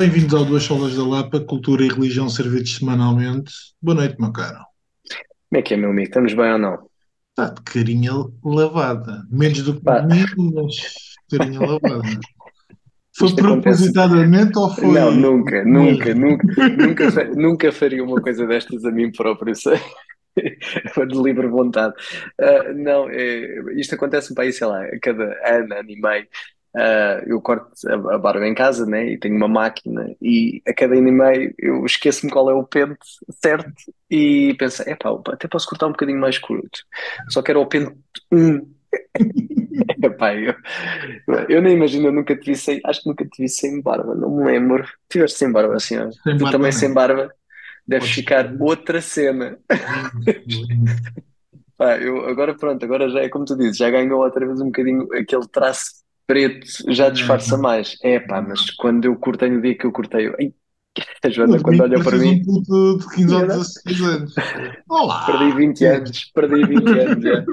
Bem-vindos ao Duas Solas da Lapa, Cultura e Religião servidos semanalmente. Boa noite, meu caro. Como é que é, meu amigo? Estamos bem ou não? Está de carinha lavada. Menos do que comigo, mas carinha lavada. Foi isto acontece. propositadamente ou foi. Não, nunca, nunca, nunca, nunca, nunca faria uma coisa destas a mim próprio, sei. Foi de livre vontade. Ah, não, é, isto acontece para aí, sei lá, a cada ano, ano e meio. Ah, eu corto a, barba em casa, né? E tenho uma máquina, e a cada ano e meio eu esqueço-me qual é o pente certo e penso, epá, até posso cortar um bocadinho mais curto. Só que era o pente um Epá, eu, eu nem imagino, eu nunca te vi sem, acho que nunca te vi sem barba, não me lembro. Tiveste sem barba, assim, ó. Sem Tu barba, também não. sem barba, deves ficar outra cena. Pá, eu, agora pronto, agora já é como tu dizes, já ganhou outra vez um bocadinho aquele traço preto, já disfarça mais. É pá, mas quando eu cortei no dia que eu cortei, eu, ai, a Joana Mas quando olha para pareces um mim, puto de 15 ou eu não- 16 anos. Olá! perdi 20 anos, perdi 20 anos já.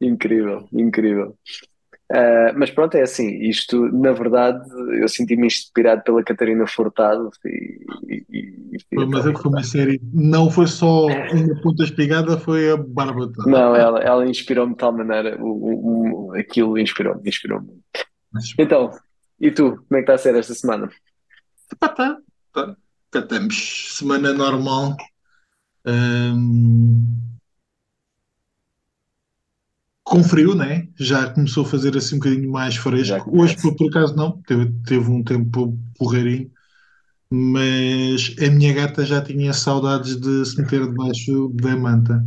Incrível, incrível. Ah, mas pronto, é assim, isto, na verdade, eu senti-me inspirado pela Catarina Furtado e, e, e- e mas que foi uma série. Não foi só uma ponta espigada, foi a barba toda. não, ela, ela inspirou-me de tal maneira, o, o- o- aquilo inspirou-me, inspirou-me. Mas Então, e tu, como é que está a ser esta semana? pá, tá, tá. Cá estamos. Semana normal. Hum, com frio, né? Já começou a fazer assim um bocadinho mais fresco. Hoje, por, por acaso, não. Teve, teve um tempo porreirinho. Mas a minha gata já tinha saudades de se meter debaixo da manta,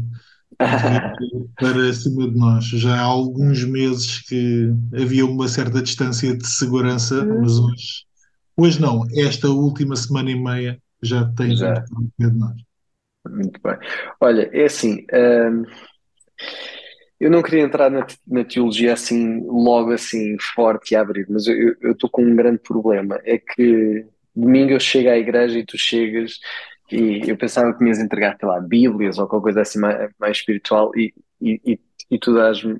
para cima de nós. Já há alguns meses que havia uma certa distância de segurança, mas hoje, hoje não. Esta última semana e meia já tem vindo Já, para o pé de nós. muito bem. Olha, é assim, hum, eu não queria entrar na, na teologia assim, logo assim, forte e abrir, mas eu estou com um grande problema. É que domingo eu chego à igreja e tu chegas e eu pensava que me ias entregar, sei lá, Bíblias ou qualquer coisa assim mais, mais espiritual e, e, e, e tu dás-me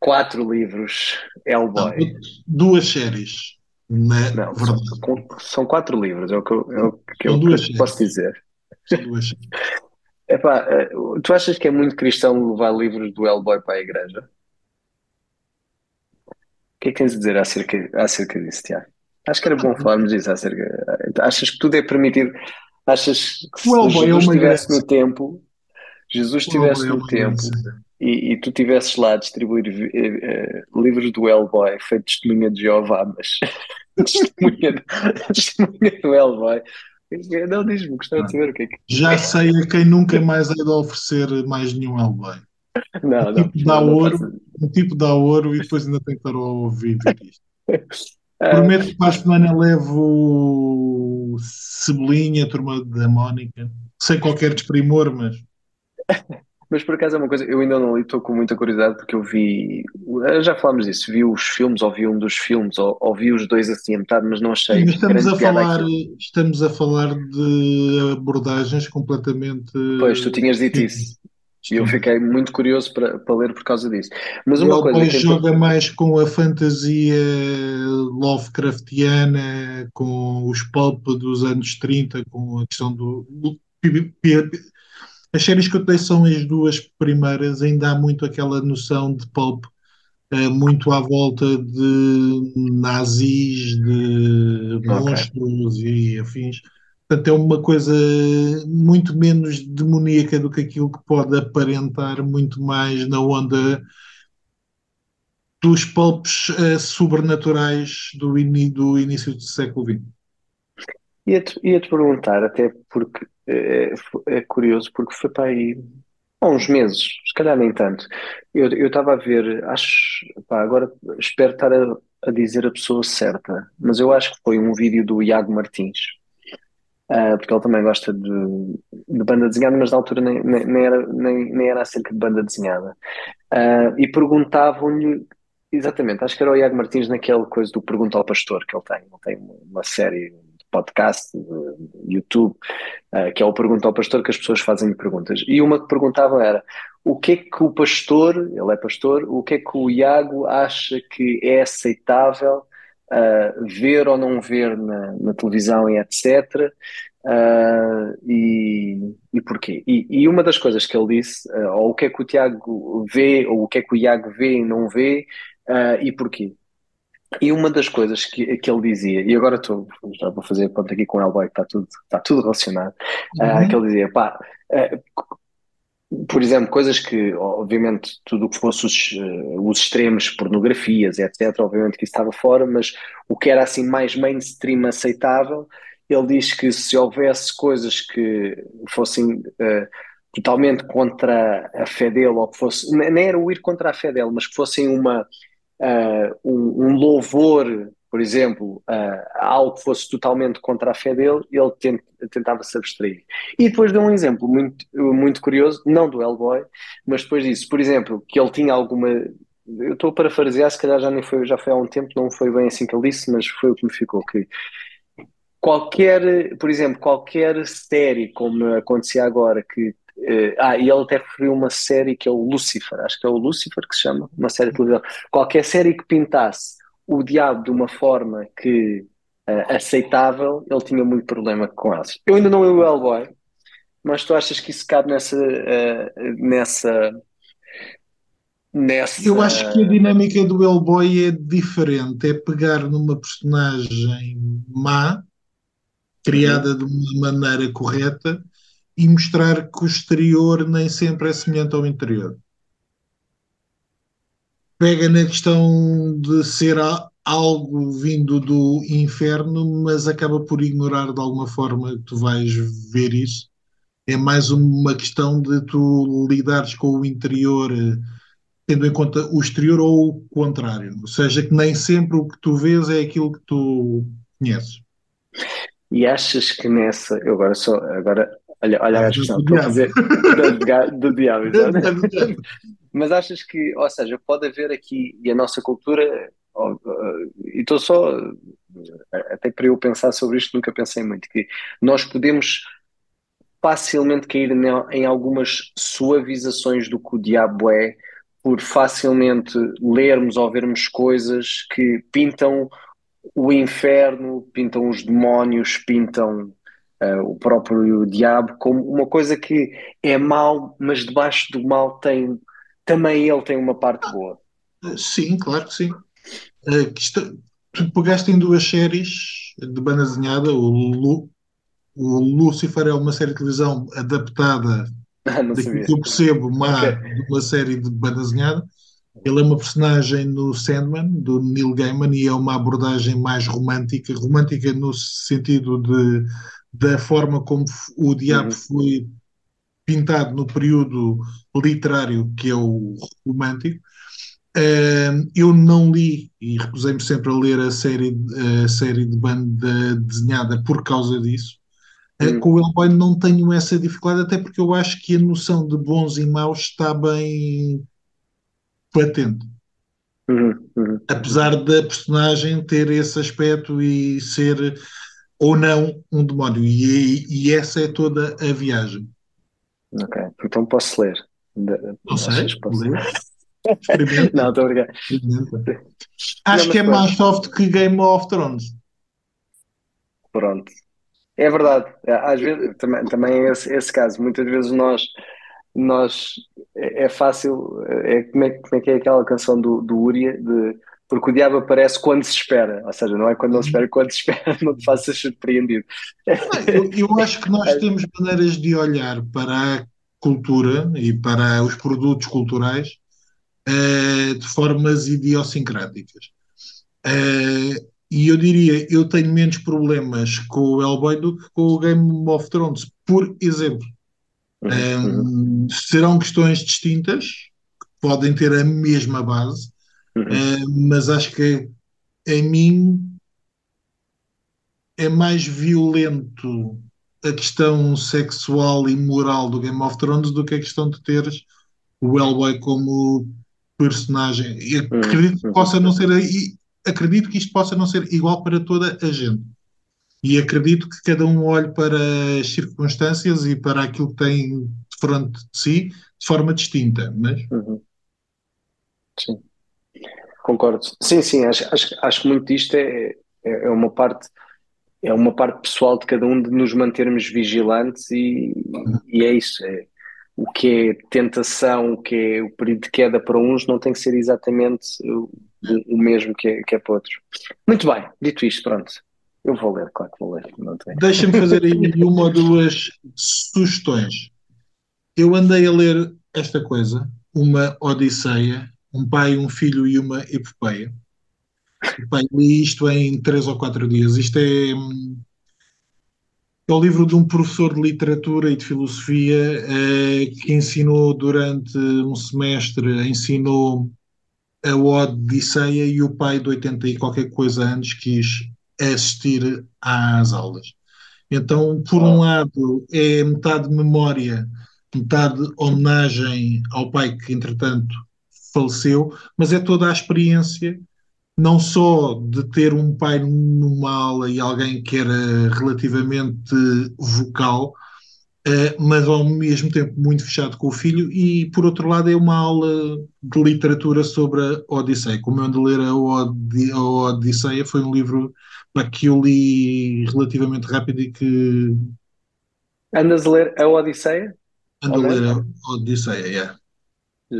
quatro livros Não, Hellboy. duas séries, na Não, são, são quatro livros, é o que eu, é o que eu, que duas eu posso dizer. São duas séries. Epá, eh, tu achas que é muito cristão levar livros do Hellboy para a igreja? O que é que tens a dizer acerca, acerca disso, Tiago? Acho que era bom falarmos disso acerca. Achas que tudo é permitido? Achas que se Hellboy é Jesus estivesse no tempo, Jesus estivesse é no tempo e, e tu estivesses lá a distribuir eh, eh, livros do Hellboy, feito testemunha de Jeová, mas testemunha, testemunha do Hellboy. Não, diz-me, gostava de saber o que é que. Já sei a quem nunca mais hei de oferecer mais nenhum Hellboy. Não, Um não, tipo dá ouro, um tipo dá ouro e depois ainda tem que estar a ouvir isto. Ah, Prometo que para a semana levo Cebolinha, turma da Mónica, sem qualquer desprimor, mas Mas por acaso é uma coisa, eu ainda não li, estou com muita curiosidade porque eu vi, já falámos disso, vi os filmes, ou vi um dos filmes, ou, ou vi os dois assim a metade, mas não sim, achei mas estamos a falar, aquilo. estamos a falar de abordagens completamente Pois, tu tinhas dito isso, e eu fiquei muito curioso para, para ler por causa disso. Mas uma coisa Hellboy que é joga mais com a fantasia Lovecraftiana, com os pulp dos anos 30, com a questão do. As séries que eu dei são as duas primeiras, ainda há muito aquela noção de pulp, eh, muito à volta de nazis, de ok, monstros e afins. Portanto, é uma coisa muito menos demoníaca do que aquilo que pode aparentar, muito mais na onda dos pulps eh, sobrenaturais do, ini- do início do século XX. Ia-te, ia-te perguntar, até porque é, é curioso, porque foi para aí há uns meses, se calhar nem tanto, eu estava a ver, acho, pá, agora espero estar a, a dizer a pessoa certa, mas eu acho que foi um vídeo do Iago Martins, Ah, porque ele também gosta de, de banda desenhada, mas na altura nem, nem, nem era, nem, nem era acerca de banda desenhada. Ah, e perguntavam-lhe, exatamente, acho que era o Iago Martins naquele coisa do Pergunta ao Pastor que ele tem. Ele tem uma série podcast, de YouTube, ah, que é o Pergunta ao Pastor, que as pessoas fazem perguntas. E uma que perguntavam era: o que é que o pastor, ele é pastor, o que é que o Iago acha que é aceitável uh, ver ou não ver na, na televisão e etc. Uh, e, e porquê? E, e, uma das coisas que ele disse, uh, ou o que é que o Tiago vê, ou o que é que o Iago vê e não vê, e porquê? E uma das coisas que, que ele dizia, e agora estou, já vou fazer ponto aqui com o Elboy, que está tudo, está tudo relacionado, uhum. que ele dizia, pá, por exemplo, coisas que, obviamente, tudo o que fosse os, os extremos, pornografias, etc., obviamente que isso estava fora, mas o que era assim mais mainstream aceitável ele diz que se houvesse coisas que fossem uh, totalmente contra a fé dele, ou que fosse, nem era o ir contra a fé dele, mas que fossem uma, uh, um, um, louvor, por exemplo, uh, a algo que fosse totalmente contra a fé dele, ele tent, tentava se abstrair. E depois deu um exemplo muito, muito curioso, não do Hellboy, mas depois disso, por exemplo, que ele tinha alguma eu estou a parafrasear, se calhar já, nem foi, já foi há um tempo, não foi bem assim que ele disse, mas foi o que me ficou, que qualquer, por exemplo, qualquer série, como acontecia agora, que Uh, ah, e ele até referiu uma série que é o Lucifer, acho que é o Lucifer que se chama, uma série de televisão. Qualquer série que pintasse o diabo de uma forma que uh, aceitável, ele tinha muito problema com elas. Eu ainda não li o Hellboy, mas tu achas que isso cabe nessa, uh, nessa, nessa. Eu acho que a dinâmica do Hellboy é diferente. É pegar numa personagem má criada de uma maneira correta e mostrar que o exterior nem sempre é semelhante ao interior. Pega na questão de ser algo vindo do inferno, mas acaba por ignorar de alguma forma que tu vais ver isso. É mais uma questão de tu lidares com o interior tendo em conta o exterior ou o contrário. Ou seja, que nem sempre o que tu vês é aquilo que tu conheces. E achas que nessa. Eu agora só. Agora, olha, olha a questão. Estou a fazer. do, do diabo. Mas achas que. Ou seja, pode haver aqui. E a nossa cultura. e estou só. Até para eu pensar sobre isto, nunca pensei muito. Que nós podemos facilmente cair em algumas suavizações do que o diabo é, por facilmente lermos ou vermos coisas que pintam o inferno, pintam os demónios, pintam uh, o próprio diabo como uma coisa que é mau, mas debaixo do mal tem também ele tem uma parte boa. Sim, claro que sim. Uh, que está, tu pegaste em duas séries de banda desenhada, o, Lu, o Lucifer é uma série de televisão adaptada ah, daquilo que eu percebo, má, okay. de uma série de banda desenhada, ele é uma personagem no Sandman, do Neil Gaiman, e é uma abordagem mais romântica, romântica no sentido de, da forma como o diabo uhum. foi pintado no período literário que é o romântico. Uh, eu não li e recusei-me sempre a ler a série, a série de banda desenhada por causa disso. Uh, com o Hellboy não tenho essa dificuldade, até porque eu acho que a noção de bons e maus está bem patente. Uhum, uhum. Apesar da personagem ter esse aspecto e ser ou não um demónio. E, e essa é toda a viagem. Ok, então posso ler. Não sei, posso ler. não, estou obrigado. Acho não, que é pronto. mais soft que Game of Thrones. Pronto. É verdade. Às vezes, também, também é esse, esse caso. Muitas vezes nós nós é, é fácil, é, como, é, como é que é aquela canção do, do Uria de porque o diabo aparece quando se espera, ou seja, não é quando não se espera, quando se espera, não te faças surpreendido. Eu, eu acho que nós temos maneiras de olhar para a cultura e para os produtos culturais uh, de formas idiosincráticas. Uh, e eu diria, eu tenho menos problemas com o Hellboy do que com o Game of Thrones, por exemplo. Um, serão questões distintas, que podem ter a mesma base, uhum. uh, mas acho que em mim é mais violento a questão sexual e moral do Game of Thrones do que a questão de teres o Hellboy como personagem. E acredito que possa não ser acredito que isto possa não ser igual para toda a gente. E acredito que cada um olhe para as circunstâncias e para aquilo que tem de frente de si de forma distinta. Mas... Uhum. Sim. Concordo. Sim, sim, acho, acho, acho que muito disto é, é, é uma parte é uma parte pessoal de cada um de nos mantermos vigilantes e, e é isso. É, o que é tentação, o que é o período de queda para uns, não tem que ser exatamente o, o mesmo que é, que é para outros. Muito bem, dito isto, pronto. Eu vou ler, claro que vou ler. Deixa-me fazer aí uma ou duas sugestões. Eu andei a ler esta coisa, uma Odisseia, um pai, um filho e uma epopeia. Bem, li isto em três ou quatro dias. Isto é, é o livro de um professor de literatura e de filosofia eh, que ensinou durante um semestre, ensinou a Odisseia e o pai de 80 e qualquer coisa antes quis assistir às aulas. Então, por um lado, é metade memória, metade homenagem ao pai que, entretanto, faleceu, mas é toda a experiência não só de ter um pai numa aula e alguém que era relativamente vocal, uh, mas ao mesmo tempo muito fechado com o filho, e por outro lado é uma aula de literatura sobre a Odisseia. Como eu ando a ler a, Od a Odisseia, foi um livro para que eu li relativamente rápido e que. Andas a ler a Odisseia? Ando a ler a Odisseia, yeah.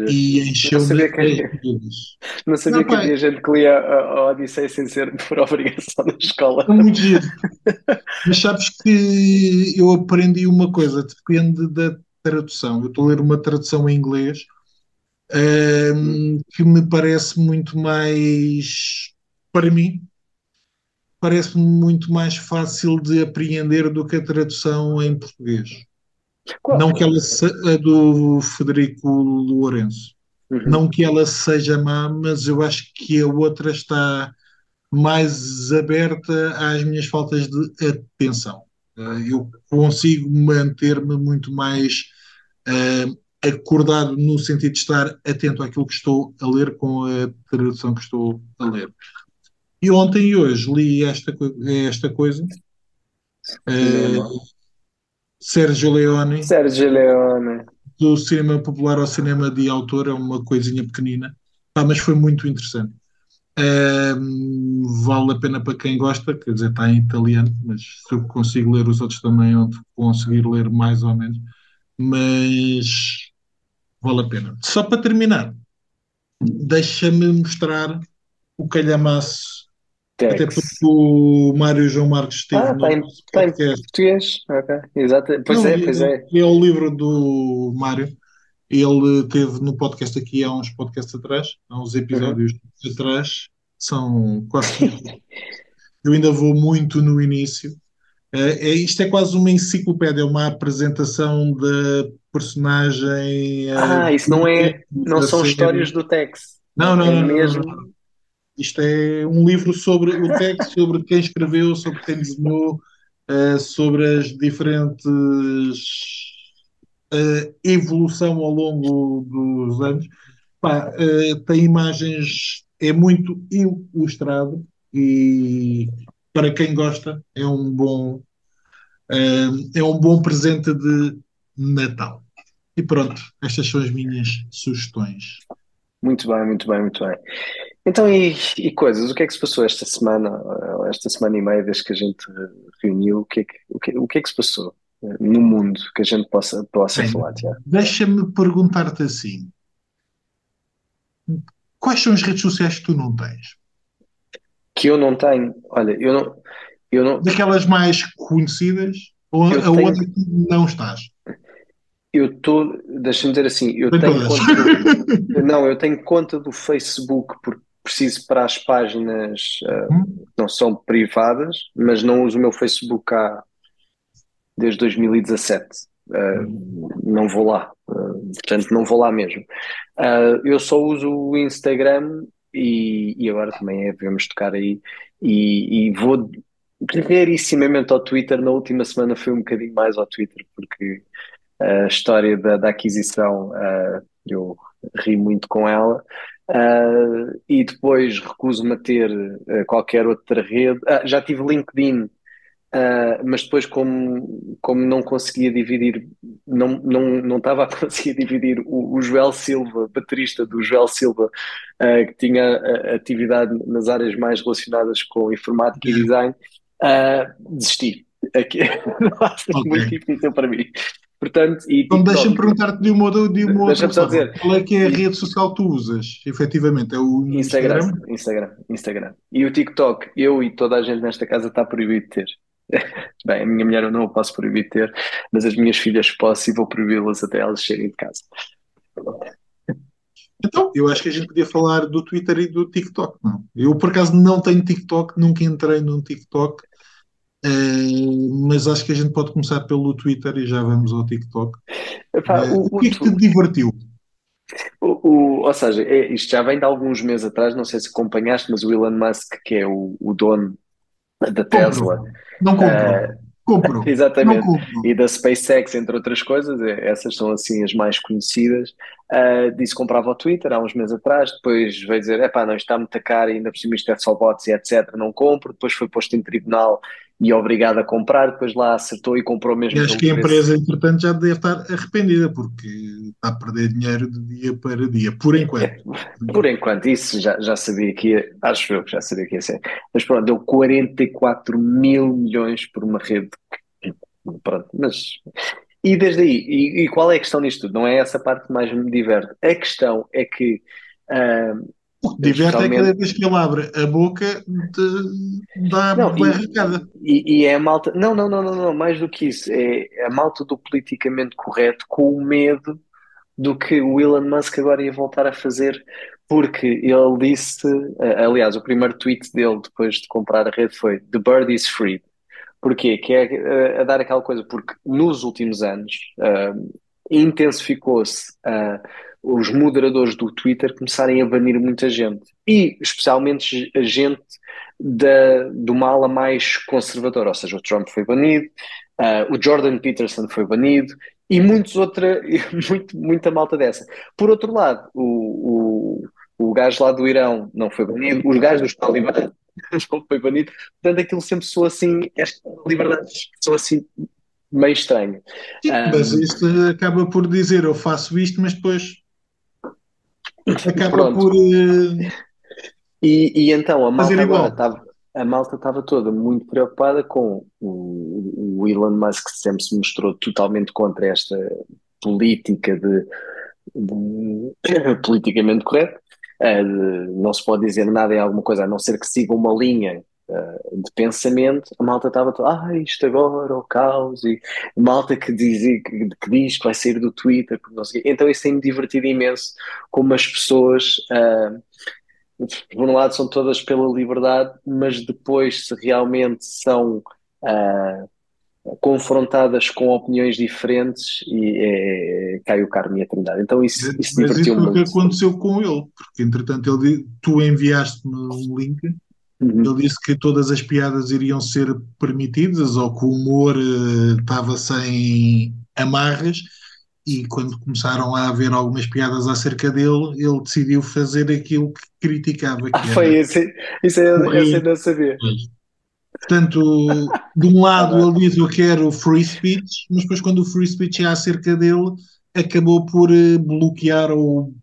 E encheu-me não sabia, que, não sabia não, que havia gente que lia a, a Odisseia sem ser por obrigação da escola. É muito giro. Mas sabes que eu aprendi uma coisa, depende da tradução. Eu estou a ler uma tradução em inglês um, que me parece muito mais, para mim, parece-me muito mais fácil de apreender do que a tradução em português. Qual? Não que ela seja do Federico Lourenço. Uhum. Não que ela seja má, mas eu acho que a outra está mais aberta às minhas faltas de atenção. Eh, eu consigo manter-me muito mais uh, acordado no sentido de estar atento àquilo que estou a ler com a tradução que estou a ler. E ontem e hoje li esta, esta coisa. Uh, Sérgio Leone. Sérgio Leone. Do cinema popular ao cinema de autor, é uma coisinha pequenina, ah, mas foi muito interessante. vale a pena para quem gosta, quer dizer, está em italiano, mas se eu consigo ler os outros também, onde conseguir ler mais ou menos, mas vale a pena. Só para terminar, deixa-me mostrar o calhamaço. Até porque o Mário João Marques esteve ah, no tem, tem português. Okay. Exato. Pois Não, é, pois é. É o livro do Mário. Ele teve no podcast aqui há uns podcasts atrás, há uns episódios uhum. atrás, são quase. Eu ainda vou muito no início. É, é, isto é quase uma enciclopédia, uma apresentação da personagem. Ah, isso não é. Não são histórias do Tex. Não, não, é não, mesmo... não, não. Isto é um livro sobre o texto, sobre quem escreveu, sobre quem desenhou, uh, sobre as diferentes uh, evolução ao longo dos anos. Pá, uh, tem imagens, é muito ilustrado e para quem gosta é um bom é um bom presente de Natal. E pronto, estas são as minhas sugestões. Muito bem, muito bem, muito bem. Então, e, e, coisas? O que é que se passou esta semana, esta semana e meia, desde que a gente reuniu? O que é que, o que, o que, é que se passou eh, no mundo que a gente possa, possa Bem, falar, Tiago? Deixa-me perguntar-te assim: quais são as redes sociais que tu não tens? Que eu não tenho? Olha, eu não. Eu não... Daquelas mais conhecidas ou a tenho... outra que não estás? Eu estou, deixa-me dizer assim, eu tenho conta do, não, eu tenho conta do Facebook porque preciso para as páginas uh, hum? não são privadas, mas não uso o meu Facebook há desde 2017. Uh, eh, não vou lá, uh, portanto não vou lá mesmo. Eu só uso o Instagram e, e agora também é, devemos tocar aí e, e vou rarissimamente ao Twitter. Na última semana foi um bocadinho mais ao Twitter porque a história da, da aquisição eu ri muito com ela. Uh, e depois recuso-me a ter uh, qualquer outra rede. Ah, já tive LinkedIn, Uh, mas depois, como, como não conseguia dividir, não, não, não estava a conseguir dividir o, o Joel Silva, baterista do Joel Silva, que tinha atividade nas áreas mais relacionadas com informática e design, desisti. Aqui, não okay. muito difícil para mim. Portanto, e, então deixa-me perguntar-te de uma, de uma outra forma. Dizer. Qual é que é a rede social que tu usas, efetivamente? É o Instagram? Instagram? Instagram, Instagram. E o TikTok, eu e toda a gente nesta casa está proibido de ter. Bem, a minha mulher eu não o posso proibir de ter, mas as minhas filhas posso e vou proibi-las até elas saírem de casa. Então, eu acho que a gente podia falar do Twitter e do TikTok, não? Eu, por acaso, não tenho TikTok, nunca entrei num TikTok, uh, mas acho que a gente pode começar pelo Twitter e já vamos ao TikTok. Epá, uh, o, o, que é que te divertiu? O, o, ou seja, é, isto já vem de alguns meses atrás, não sei se acompanhaste, mas o Elon Musk, que é o, o dono da Tesla. Não compro. Uh, compro. Exatamente. E da SpaceX, entre outras coisas, é, essas são assim as mais conhecidas. Uh, disse que comprava o Twitter há uns meses atrás, depois veio dizer: é pá, não está muito caro, ainda por cima isto é só bots e etc. Não compro. Depois foi posto em tribunal e obrigado a comprar, depois lá acertou e comprou mesmo. E acho que a empresa, entretanto, já deve estar arrependida, porque está a perder dinheiro de dia para dia, por enquanto. É, por enquanto, isso já, já sabia que ia, acho eu que já sabia que ia ser. Mas pronto, deu 44 mil milhões por uma rede. Pronto, mas. E desde aí, e, e qual é a questão nisto tudo? Não é essa parte que mais me diverte. A questão é que. Uh, Diverte é cada vez que ele abre a boca de, dá não, barricada. E, e, é a malta. Não, não, não, não, não, mais do que isso. É a malta do politicamente correto com o medo do que o Elon Musk agora ia voltar a fazer, porque ele disse. Aliás, o primeiro tweet dele depois de comprar a rede foi: The bird is free. Porquê? Que é a, dar aquela coisa, porque nos últimos anos uh, intensificou-se. Uh, os moderadores do Twitter começarem a banir muita gente. E especialmente a gente da, do mala mais conservador, ou seja, o Trump foi banido, uh, o Jordan Peterson foi banido e muitos outra, muito, muita malta dessa. Por outro lado, o, o, o gajo lá do Irão não foi banido, os gajos dos Talibã não foi banido, portanto aquilo sempre soa assim, esta liberdade soa assim meio estranho. Sim, um, mas isto acaba por dizer eu faço isto, mas depois Acaba por. Uh... E, e, então a malta agora estava. A malta estava toda muito preocupada com o, o Elon Musk, que sempre se mostrou totalmente contra esta política de, de politicamente correto. Uh, não se pode dizer nada em alguma coisa a não ser que siga uma linha de pensamento. A malta estava toda, ah, isto agora, o caos, e malta que diz, que, que, diz que vai sair do Twitter, não sei Então isso tem-me divertido imenso como as pessoas. Uh, por um lado são todas pela liberdade, mas depois se realmente são uh, confrontadas com opiniões diferentes e é, cai o carne e a trindade. Então isso, isso divertiu-me muito. Isso foi o que aconteceu com ele, porque entretanto ele, tu enviaste-me um link Uhum. Ele disse que todas as piadas iriam ser permitidas ou que o humor uh, estava sem amarras e quando começaram a haver algumas piadas acerca dele, ele decidiu fazer aquilo que criticava. Que ah, foi isso, isso eu, eu não sabia. Portanto, de um lado ele diz eu quero free speech, mas depois quando o free speech é acerca dele, acabou por uh, bloquear ou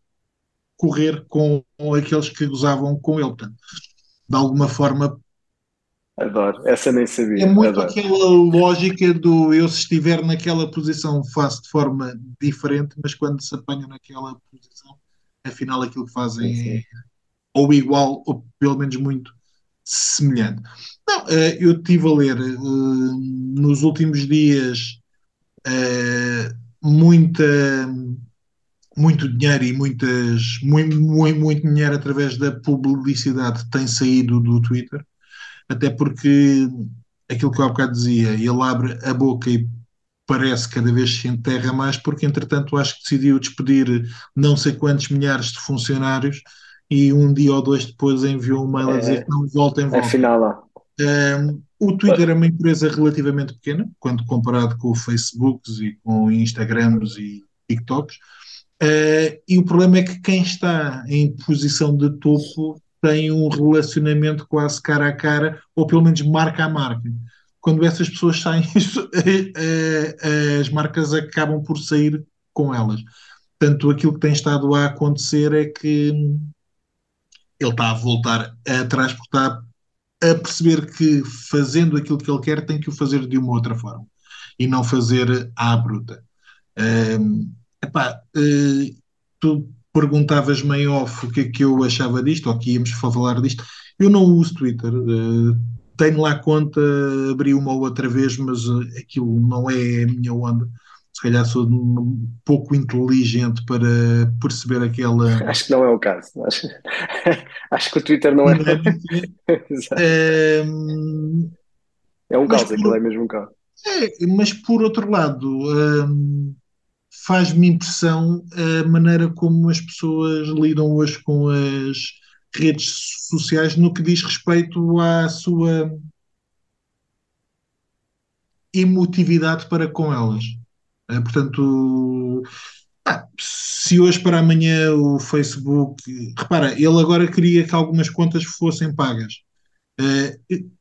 correr com, com aqueles que gozavam com ele. Portanto, de alguma forma. Adoro, essa nem sabia. É muito Adoro. aquela lógica do eu, se estiver naquela posição, faço de forma diferente, mas quando se apanham naquela posição, afinal aquilo que fazem sim, sim. é ou igual, ou pelo menos muito semelhante. Não, eh, eu estive a ler eh, nos últimos dias eh, muita muito dinheiro e muitas, muito, muito, muito dinheiro através da publicidade tem saído do Twitter, até porque aquilo que eu há bocado dizia, ele abre a boca e parece cada vez se enterra mais, porque entretanto acho que decidiu despedir não sei quantos milhares de funcionários e um dia ou dois depois enviou um mail a dizer que não voltem, voltem. Afinal, lá. Um, o Twitter é uma empresa relativamente pequena, quando comparado com o Facebook e com Instagrams e TikToks, Uh, e o problema é que quem está em posição de topo tem um relacionamento quase cara a cara, ou pelo menos marca a marca. quando essas pessoas saem, as marcas acabam por sair com elas. Portanto, aquilo que tem estado a acontecer é que ele está a voltar atrás porque está a perceber que fazendo aquilo que ele quer tem que o fazer de uma outra forma e não fazer à bruta. Um, epá, uh, tu perguntavas meio off o que é que eu achava disto, ou que íamos falar disto. Eu não uso Twitter, uh, tenho lá conta, abri uma ou outra vez, mas uh, aquilo não é a minha onda se calhar sou um pouco inteligente para perceber aquela. Acho que não é o caso. Acho, acho que o Twitter não é. é, é um caos, por... aquilo é mesmo um caos. É, mas por outro lado, hum, faz-me impressão a maneira como as pessoas lidam hoje com as redes sociais no que diz respeito à sua emotividade para com elas. Uh, portanto, se hoje para amanhã o Facebook. Repara, ele agora queria que algumas contas fossem pagas. Uh,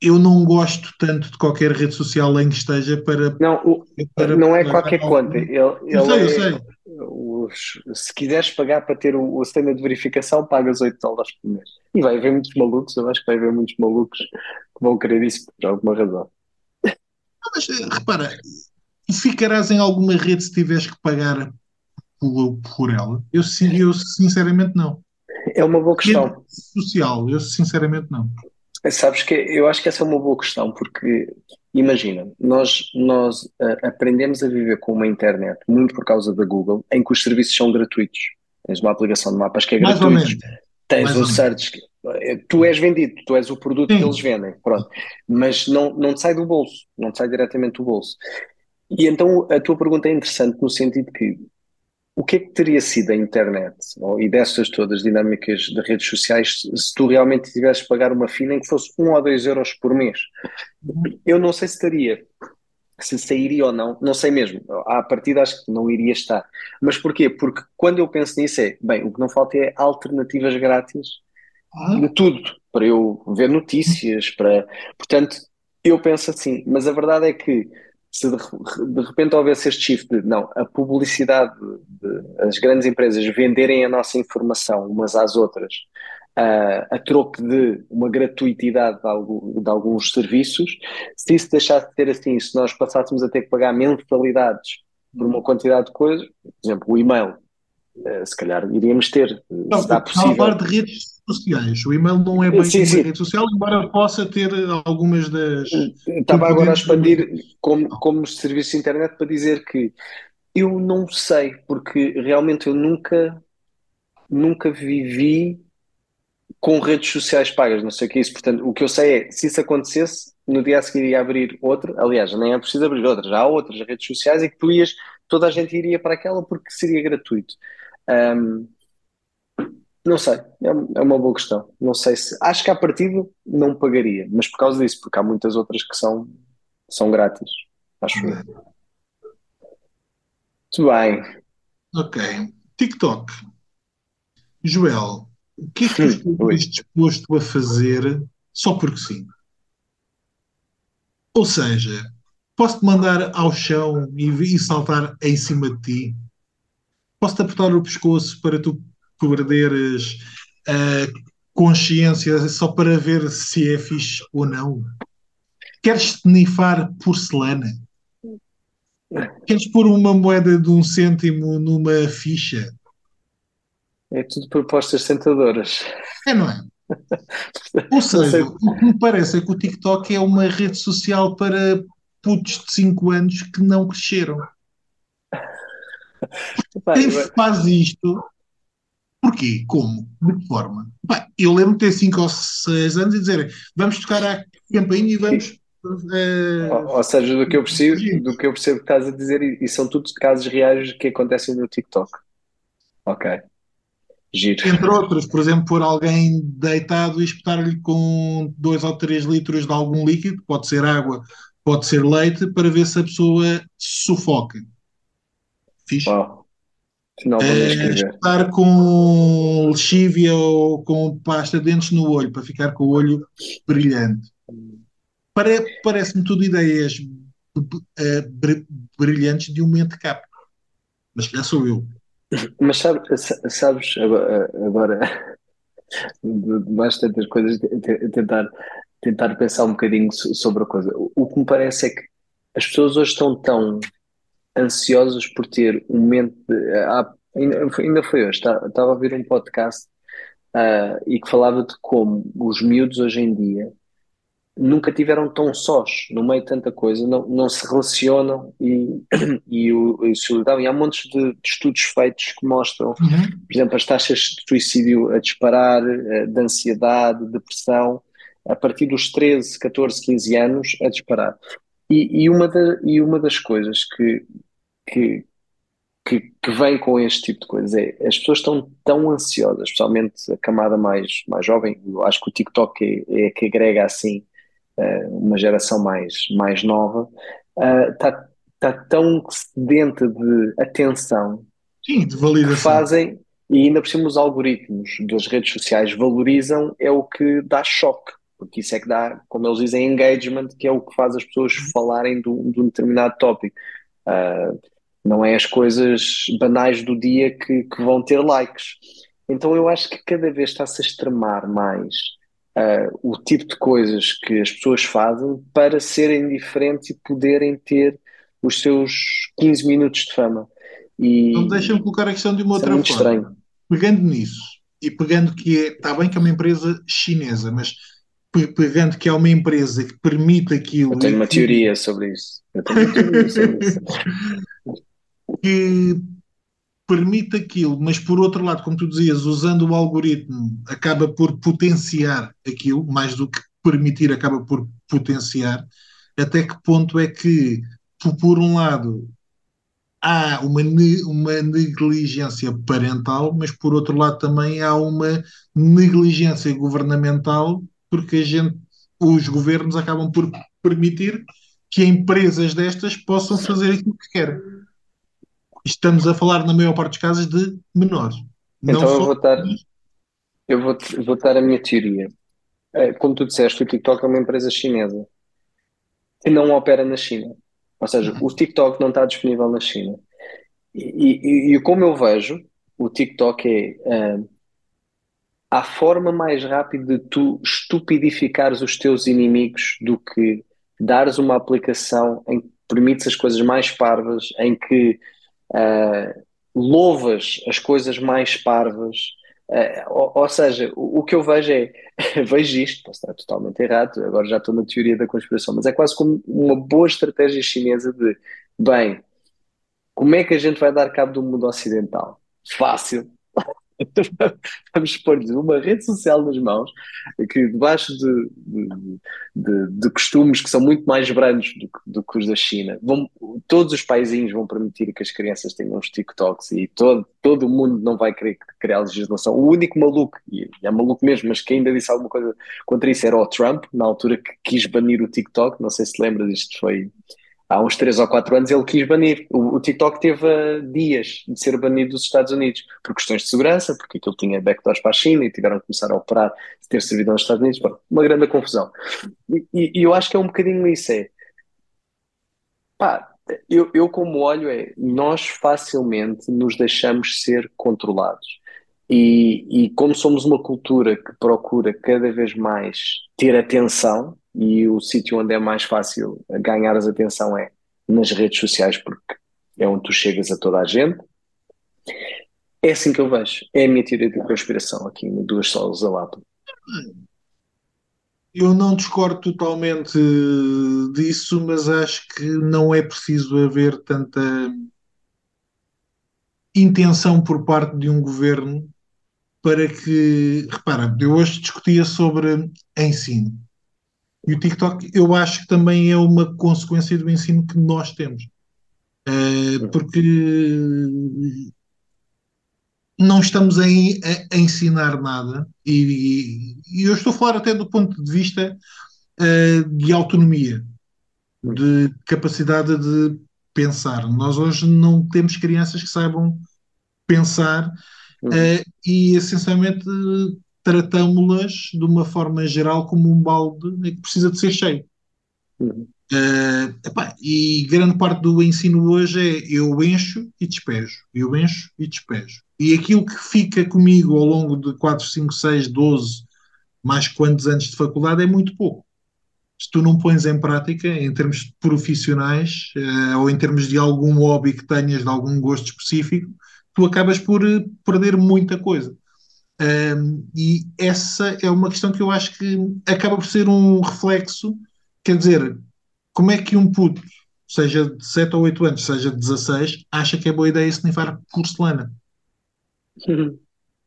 eu não gosto tanto de qualquer rede social em que esteja para. Não, o, para, não é qualquer conta. Ele, eu sei, é, eu sei. Os, se quiseres pagar para ter o, o sistema de verificação, pagas 8 dólares por mês. E vai haver muitos malucos, eu acho que vai haver muitos malucos que vão querer isso por alguma razão. Mas repara, ficarás em alguma rede se tiveres que pagar por, por ela? Eu, eu sinceramente não. É uma boa questão. social, eu sinceramente não. Sabes que eu acho que essa é uma boa questão, porque imagina, nós, nós uh, aprendemos a viver com uma internet muito por causa da Google, em que os serviços são gratuitos. Tens uma aplicação de mapas que é gratuita, tens Mais um search, que, eh, tu és vendido, tu és o produto Sim. que eles vendem, pronto. Mas não, não te sai do bolso, não te sai diretamente do bolso. E então a tua pergunta é interessante no sentido que o que é que teria sido a internet ou, e dessas todas dinâmicas de redes sociais se tu realmente tivesses pagar uma fina em que fosse um ou dois euros por mês? Eu não sei se estaria, se sairia ou não, não sei mesmo. À partida acho que não iria estar. Mas porquê? Porque quando eu penso nisso é, bem, o que não falta é alternativas grátis de tudo, para eu ver notícias, para... Portanto, eu penso assim, mas a verdade é que se de, de, repente houvesse este shift de não, a publicidade, de, as grandes empresas venderem a nossa informação umas às outras uh, a troco de uma gratuitidade de, algum, de, alguns serviços, se isso deixasse de ser assim, se nós passássemos a ter que pagar mensalidades por uma quantidade de coisas, por exemplo, o e-mail, uh, se calhar iríamos ter, não, se dá possível. falar de redes sociais. O e-mail não é bem sim, sim. rede social, embora possa ter algumas das. Estava agora a expandir como, como serviço de internet para dizer que eu não sei, porque realmente eu nunca, nunca vivi com redes sociais pagas, não sei o que é isso. Portanto, o que eu sei é, se isso acontecesse, no dia a seguir ia abrir outra, aliás, nem é preciso abrir outra, já há outras redes sociais e que tu ias, toda a gente iria para aquela porque seria gratuito. Um, não sei, é, é uma boa questão. Não sei se. Acho que à partida não pagaria, mas por causa disso, porque há muitas outras que são, são grátis. Acho eu. Muito bem. Ok. TikTok. Joel, o que é que tu estás disposto a fazer só porque sim? Ou seja, posso-te mandar ao chão e, e saltar em cima de ti? Posso-te apertar o pescoço para tu perderes a consciência só para ver se é fixe ou não? Queres nifar porcelana? Queres pôr uma moeda de um cêntimo numa ficha? É tudo propostas tentadoras. É, não é? Ou seja, o que me parece é que o TikTok é uma rede social para putos de 5 anos que não cresceram. Quem faz isto Porquê? Como? De que forma? Bem, eu lembro de ter 5 ou 6 anos e dizer vamos tocar a campainha e vamos. Uh... Ou, ou, seja, do que eu percebo, do que eu percebo que estás a dizer, e são tudo casos reais que acontecem no TikTok. Ok. Giro. Entre outros, por exemplo, pôr alguém deitado e espetar-lhe com 2 ou 3 litros de algum líquido, pode ser água, pode ser leite, para ver se a pessoa sufoca. Fixe? Wow. Não, é, estar com lexívia ou com pasta de dentes no olho para ficar com o olho brilhante. Parece-me tudo ideias uh, brilhantes de um mente cap. Mas já sou eu. Mas sabe, sabes, agora, agora mais tantas coisas, tentar, tentar pensar um bocadinho sobre a coisa. O que me parece é que as pessoas hoje estão tão ansiosas por ter um momento. De, ah, ainda, foi hoje, estava a ouvir um podcast uh, e que falava de como os miúdos hoje em dia nunca tiveram tão sós no meio de tanta coisa, não, não se relacionam e, e, o, e solidaram. E há montes de, de, estudos feitos que mostram, uhum. por exemplo, as taxas de suicídio a disparar, eh, de ansiedade, depressão, a partir dos 13, 14, 15 anos a disparar. E, e, uma, da, e uma das coisas que, que, que, que, vem com este tipo de coisas é as pessoas estão tão ansiosas, especialmente a camada mais, mais jovem. Eu acho que o TikTok é, é que agrega assim uh, uma geração mais, mais nova, está uh, tá tão sedenta de atenção Sim, de validação. que fazem, e ainda por cima os algoritmos das redes sociais valorizam, é o que dá choque porque isso é que dá, como eles dizem, engagement, que é o que faz as pessoas falarem de um determinado tópico. Uh, não é as coisas banais do dia que, que, vão ter likes. Então eu acho que cada vez está-se a extremar mais uh, o tipo de coisas que as pessoas fazem para serem diferentes e poderem ter os seus 15 minutos de fama. E então deixa-me colocar a questão de uma é outra é forma. Estranho. Pegando nisso, e pegando que é, está bem que é uma empresa chinesa, mas pegando que é uma empresa que permite aquilo. Eu tenho uma que, teoria sobre isso. Eu tenho uma teoria sobre isso. que permite aquilo, mas por outro lado, como tu dizias, usando o algoritmo, acaba por potenciar aquilo, mais do que permitir, acaba por potenciar. Até que ponto é que, por um lado, há uma, uma negligência parental, mas por outro lado também há uma negligência governamental porque gente, os governos acabam por permitir que empresas destas possam fazer aquilo que querem. Estamos a falar, na maior parte dos casos, de menores. Então eu vou, dar, eu vou, vou dar a minha teoria. É, como tu disseste, o TikTok é uma empresa chinesa que não opera na China. Ou seja, o TikTok não está disponível na China. E, e, e como eu vejo, o TikTok é uh, há forma mais rápida de tu estupidificares os teus inimigos do que dares uma aplicação em que permites as coisas mais parvas, em que uh, louvas as coisas mais parvas. Uh, ou, ou, seja, o, o, que eu vejo é, vejo isto, posso estar totalmente errado, agora já estou na teoria da conspiração, mas é quase como uma boa estratégia chinesa de, bem, como é que a gente vai dar cabo do mundo ocidental? Fácil, vamos pôr-lhes uma rede social nas mãos que debaixo de, de, de, costumes que são muito mais brandos do do que os da China, vão, todos os paizinhos vão permitir que as crianças tenham os TikToks e todo, todo o mundo não vai querer criar legislação. O único maluco, e é maluco mesmo, mas que ainda disse alguma coisa contra isso era o Trump, na altura que quis banir o TikTok, não sei se lembras, isto foi há uns 3 ou 4 anos ele quis banir. O, o TikTok teve uh, dias de ser banido dos Estados Unidos por questões de segurança, porque aquilo tinha backdoors para a China e tiveram que começar a operar de ter servidão nos Estados Unidos. Bom, uma grande confusão. E, e, e, eu acho que é um bocadinho isso. É, pá, eu, eu como olho é, nós facilmente nos deixamos ser controlados. E, e como somos uma cultura que procura cada vez mais ter atenção, e o sítio onde é mais fácil ganhar a atenção é nas redes sociais, porque é onde tu chegas a toda a gente. É assim que eu vejo. É a minha teoria de conspiração aqui, duas solas a lado. Eu não discordo totalmente disso, mas acho que não é preciso haver tanta intenção por parte de um governo para que. Repara, eu hoje discutia sobre ensino. E o TikTok, eu acho que também é uma consequência do ensino que nós temos. Uh, porque não estamos a, a, a ensinar nada, e, e, eu estou a falar até do ponto de vista uh, de autonomia, de capacidade de pensar. Nós hoje não temos crianças que saibam pensar uh, e essencialmente tratamos-las de uma forma geral como um balde que precisa de ser cheio. Uhum. Uh, epá, e grande parte do ensino hoje é eu encho e despejo, eu encho e despejo. E aquilo que fica comigo ao longo de 4, 5, 6, 12, mais quantos anos de faculdade é muito pouco. Se tu não pões em prática, em termos profissionais uh, ou em termos de algum hobby que tenhas, de algum gosto específico, tu acabas por uh, perder muita coisa. Um, e essa é uma questão que eu acho que acaba por ser um reflexo, quer dizer, como é que um puto, seja de 7 ou 8 anos, seja de 16, acha que é boa ideia snifar porcelana? Uhum.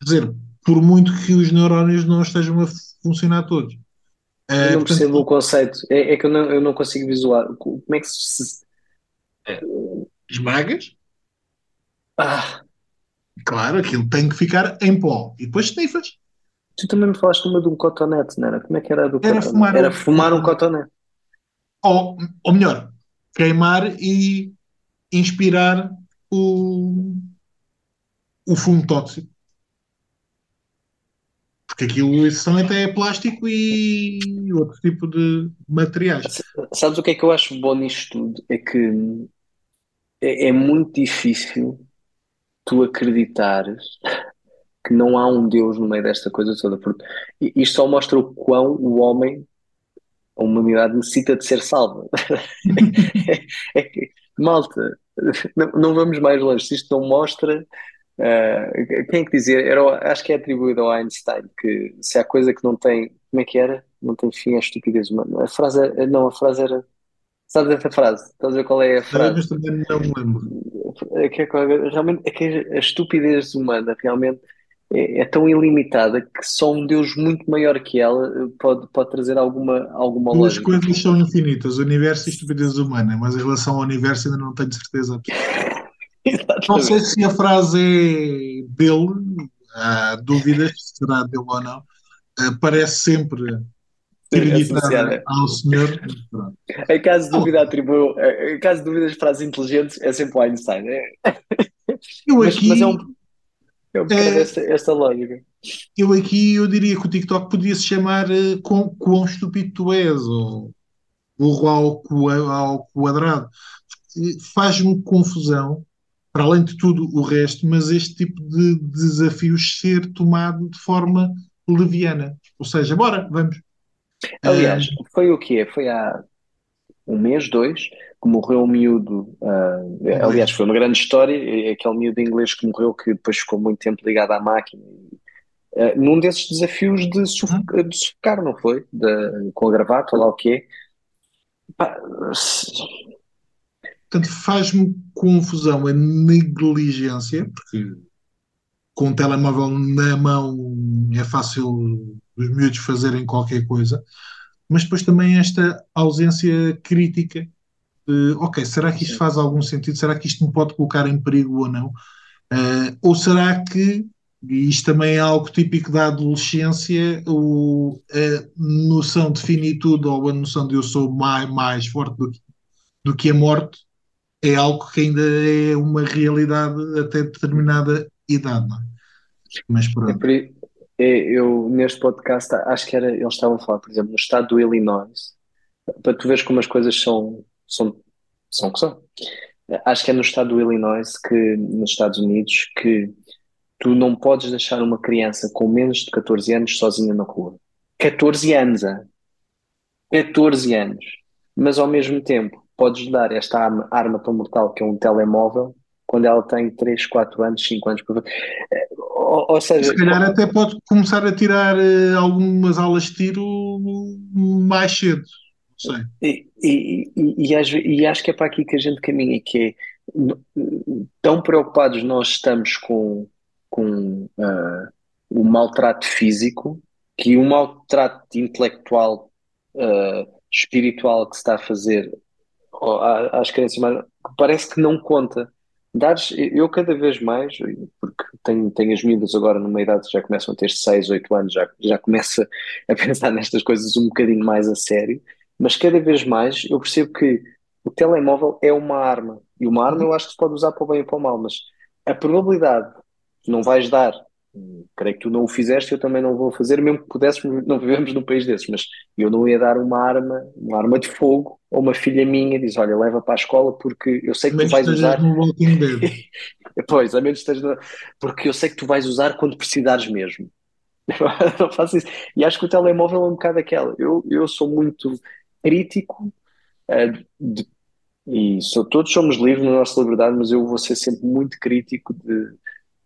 Quer dizer, por muito que os neurónios não estejam a funcionar todos. Eu não portanto, percebo o conceito, é, é que eu não, eu não consigo visualizar. Como é que se. É, esmagas? Ah. Claro, aquilo tem que ficar em pó. E depois snifas. Tu também me falaste uma de um cotonete, não era? Como é que era do era cotonete? Fumar era um, fumar um cotonete. Ou, ou melhor, queimar e inspirar o, o fumo tóxico. Porque aquilo até é plástico e outro tipo de materiais. Sabes o que é que eu acho bom nisto tudo? É que é, é muito difícil tu acreditares que não há um Deus no meio desta coisa toda. Isto só mostra o quão o homem a humanidade necessita de ser salva. é, é que, malta, não, não, vamos mais longe. Se isto não mostra. Uh, quem é que dizia? Era, acho que é atribuído ao Einstein que se há coisa que não tem. Como é que era? Não tem fim, é estupidez humana. A frase não, a frase era. Sabes essa frase? Estás a ver qual é a frase? Mas também não me lembro. É que, é realmente, é que a estupidez humana realmente é, é, tão ilimitada que só um Deus muito maior que ela eh, pode, pode trazer alguma, alguma Duas lógica. coisas são infinitas, o universo e a estupidez humana, mas em relação ao universo ainda não tenho certeza. não sei se a frase é dele, há dúvidas se será dele ou não. Uh, parece sempre acreditar ao senhor. Em caso de dúvida, atribuo, em caso de dúvidas, frases inteligentes é sempre o Einstein. É? Eu aqui. Mas, mas é um eu é, esta, esta lógica. Eu aqui eu diria que o TikTok podia se chamar uh, com, Quão Estúpido Tu És ou Burro ao, ao Quadrado. Faz-me confusão, para além de tudo o resto, mas este tipo de desafios ser tomado de forma leviana. Ou seja, bora, vamos. Aliás, foi o quê? Foi há um mês, dois, que morreu um miúdo. Uh, aliás, foi uma grande história. Aquele miúdo inglês que morreu, que depois ficou muito tempo ligado à máquina. Uh, num desses desafios de, de sufocar, não foi? De, com a gravata, lá o quê. Portanto, faz-me confusão a negligência, porque com o telemóvel na mão é fácil os miúdos fazerem qualquer coisa, mas depois também esta ausência crítica de, ok, será que isto faz algum sentido? Será que isto me pode colocar em perigo ou não? Uh, ou será que, e isto também é algo típico da adolescência, o, a noção de finitude ou a noção de eu sou mais, mais forte do que, do que a morte é algo que ainda é uma realidade até determinada idade, não é? Mas pronto. É, é eu, neste podcast, acho que era, eles estavam a falar, por exemplo, no estado do Illinois, para tu veres como as coisas são são, são que são. Acho que é no estado do Illinois, que, nos Estados Unidos, que tu não podes deixar uma criança com menos de 14 anos sozinha na rua. 14 anos, hein? 14 anos. Mas ao mesmo tempo, podes dar esta arma, arma tão mortal que é um telemóvel quando ela tem 3, 4 anos, 5 anos. Ou, ou seja, se calhar até pode começar a tirar uh, algumas aulas de tiro mais cedo. E, e, e, e, acho que é para aqui que a gente caminha, que é tão preocupados nós estamos com, com uh, o maltrato físico que o maltrato intelectual, uh, espiritual que se está a fazer às crianças parece que não conta. Dares, eu cada vez mais, porque tenho, tenho as miúdas agora numa idade que já começam a ter 6, 8 anos, já, já começa a pensar nestas coisas um bocadinho mais a sério. Mas cada vez mais eu percebo que o telemóvel é uma arma. E uma arma eu acho que se pode usar para o bem ou para o mal, mas a probabilidade que não vais dar creio que tu não o fizeste, eu também não vou fazer, mesmo que pudéssemos, não vivemos num país desses, mas eu não ia dar uma arma, uma arma de fogo a uma filha minha, diz, olha, leva para a escola porque eu sei que tu vais usar... pois, a menos estejas no... porque eu sei que tu vais usar quando precisares mesmo. não faço isso. E acho que o telemóvel é um bocado aquela. Eu, eu sou muito crítico uh, de, e sou, todos somos livres na nossa liberdade, mas eu vou ser sempre muito crítico de,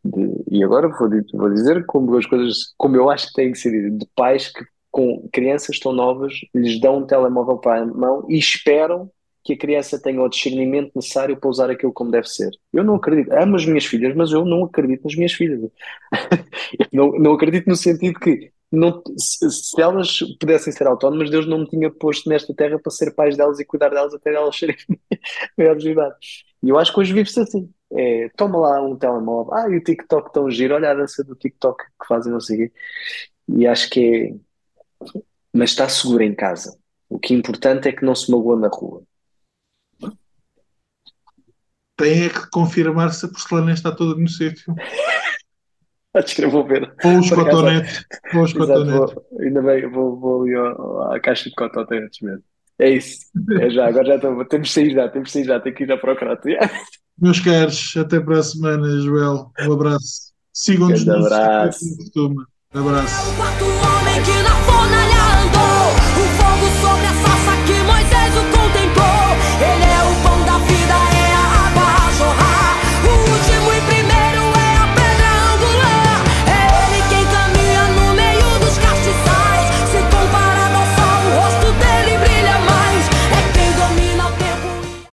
de e agora vou, vou dizer como as coisas como eu acho que tem que ser de pais que com crianças tão novas lhes dão um telemóvel para a mão e esperam que a criança tenha o discernimento necessário para usar aquilo como deve ser. Eu não acredito, amo as minhas filhas, mas eu não acredito nas minhas filhas. não, não acredito no sentido que não, se, se, elas pudessem ser autónomas, Deus não me tinha posto nesta terra para ser pais delas e cuidar delas até elas serem maiores de idade. E eu acho que hoje vive-se assim. É, toma lá um telemóvel, ah, e o TikTok tão giro, olha a dança do TikTok que fazem, não sei o quê. E acho que é. Mas está seguro em casa. O que é importante é que não se magoa na rua tem é que confirmar se a porcelana está toda no sítio. Acho que vou ver. Ou os cotonetes. Ou os cotonetes. Vou, ainda bem, vou, vou ali à caixa de cotonetes mesmo. É isso. É já, agora já estou. Temos de sair já, temos de sair já, tenho que ir já procurar. Meus caros, até para a semana, Joel. Um abraço. Sigam-nos no abraço. Um abraço.